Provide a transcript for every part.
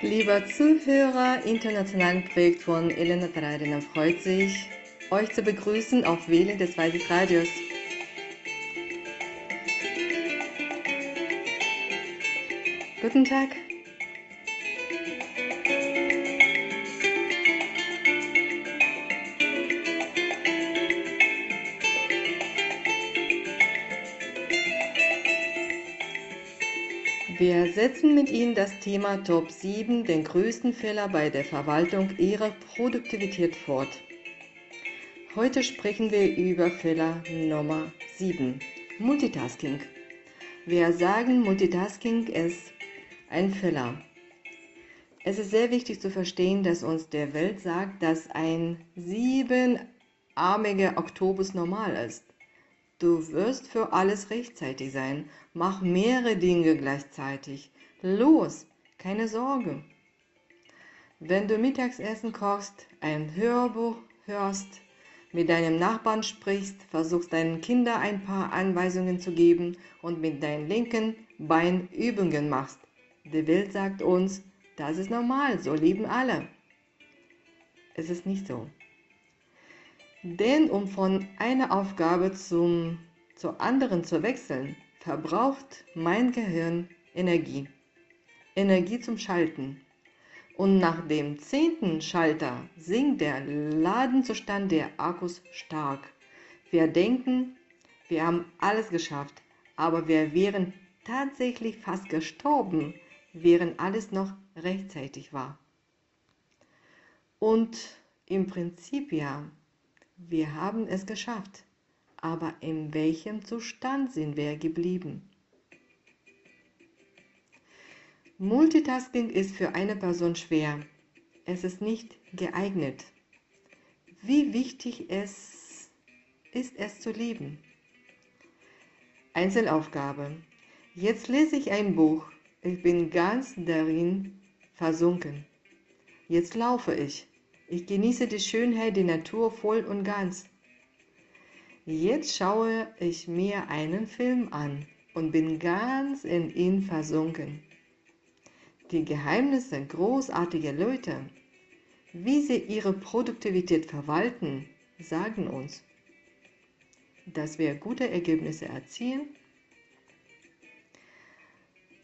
Lieber Zuhörer, internationalen Projekt von Elena Tradina freut sich, euch zu begrüßen auf Wählen des Weißes Radios. Guten Tag. Wir setzen mit Ihnen das Thema Top 7, den größten Fehler bei der Verwaltung Ihrer Produktivität fort. Heute sprechen wir über Fehler Nummer 7, Multitasking. Wir sagen, Multitasking ist ein Fehler. Es ist sehr wichtig zu verstehen, dass uns der Welt sagt, dass ein siebenarmiger Oktopus normal ist. Du wirst für alles rechtzeitig sein. Mach mehrere Dinge gleichzeitig. Los, keine Sorge. Wenn du Mittagsessen kochst, ein Hörbuch hörst, mit deinem Nachbarn sprichst, versuchst deinen Kindern ein paar Anweisungen zu geben und mit deinem linken Bein Übungen machst. Die Welt sagt uns, das ist normal, so leben alle. Es ist nicht so. Denn um von einer Aufgabe zum, zur anderen zu wechseln, verbraucht mein Gehirn Energie. Energie zum Schalten. Und nach dem zehnten Schalter sinkt der Ladenzustand der Akkus stark. Wir denken, wir haben alles geschafft, aber wir wären tatsächlich fast gestorben, während alles noch rechtzeitig war. Und im Prinzip ja, wir haben es geschafft, aber in welchem Zustand sind wir geblieben? Multitasking ist für eine Person schwer. Es ist nicht geeignet. Wie wichtig es ist es zu lieben. Einzelaufgabe. Jetzt lese ich ein Buch. Ich bin ganz darin versunken. Jetzt laufe ich. Ich genieße die Schönheit der Natur voll und ganz. Jetzt schaue ich mir einen Film an und bin ganz in ihn versunken. Die Geheimnisse großartiger Leute, wie sie ihre Produktivität verwalten, sagen uns, dass wir gute Ergebnisse erzielen,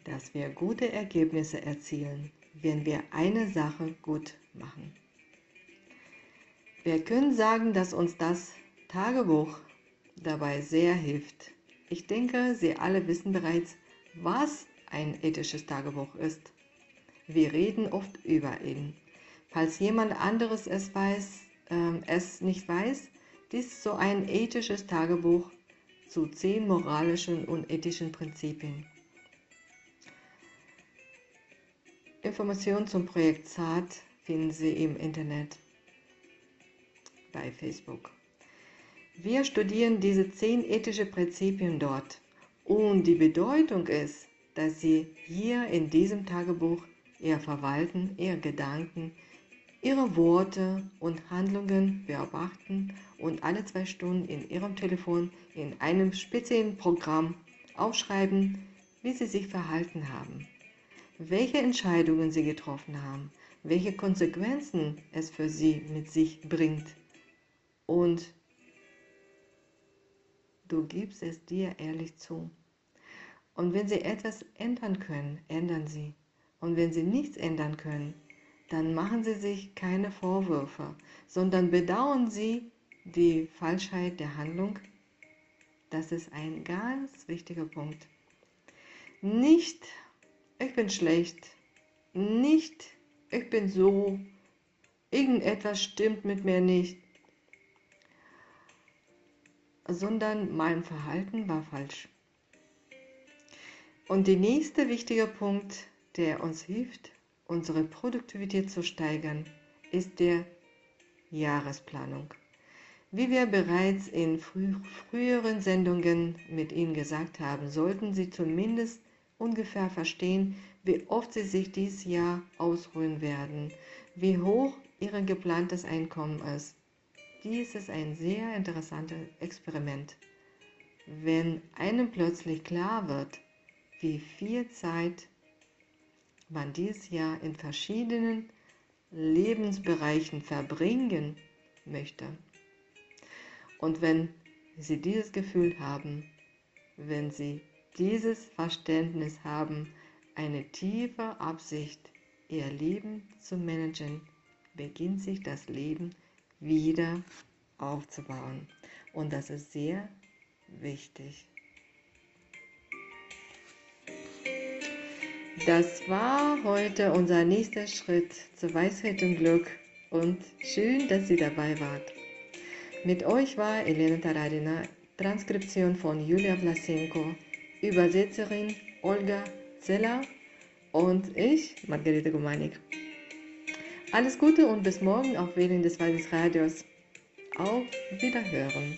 dass wir gute Ergebnisse erzielen, wenn wir eine Sache gut machen. Wir können sagen, dass uns das Tagebuch dabei sehr hilft. Ich denke, Sie alle wissen bereits, was ein ethisches Tagebuch ist. Wir reden oft über ihn. Falls jemand anderes es, weiß, äh, es nicht weiß, dies ist so ein ethisches Tagebuch zu zehn moralischen und ethischen Prinzipien. Informationen zum Projekt ZART finden Sie im Internet bei Facebook. Wir studieren diese zehn ethische Prinzipien dort und die Bedeutung ist, dass Sie hier in diesem Tagebuch Ihr Verwalten, Ihre Gedanken, Ihre Worte und Handlungen beobachten und alle zwei Stunden in Ihrem Telefon in einem speziellen Programm aufschreiben, wie Sie sich verhalten haben, welche Entscheidungen Sie getroffen haben, welche Konsequenzen es für Sie mit sich bringt und du gibst es dir ehrlich zu. Und wenn sie etwas ändern können, ändern sie. Und wenn sie nichts ändern können, dann machen sie sich keine Vorwürfe, sondern bedauern sie die Falschheit der Handlung. Das ist ein ganz wichtiger Punkt. Nicht, ich bin schlecht, nicht, ich bin so, irgendetwas stimmt mit mir nicht, sondern mein Verhalten war falsch. Und der nächste wichtige Punkt, der uns hilft, unsere Produktivität zu steigern, ist der Jahresplanung. Wie wir bereits in frü früheren Sendungen mit Ihnen gesagt haben, sollten Sie zumindest ungefähr verstehen, wie oft Sie sich dieses Jahr ausruhen werden, wie hoch Ihr geplantes Einkommen ist dies ist ein sehr interessantes Experiment. Wenn einem plötzlich klar wird, wie viel Zeit man dieses Jahr in verschiedenen Lebensbereichen verbringen möchte. Und wenn Sie dieses Gefühl haben, wenn Sie dieses Verständnis haben, eine tiefe Absicht, Ihr Leben zu managen, beginnt sich das Leben wieder aufzubauen. Und das ist sehr wichtig. Das war heute unser nächster Schritt zu Weisheit und Glück und schön, dass Sie dabei wart. Mit euch war Elena Taradina, Transkription von Julia Vlasenko, Übersetzerin Olga Zeller und ich, Margarete Gumanik. Alles Gute und bis morgen auf Wählen des Waldes Radios. Auf Wiederhören.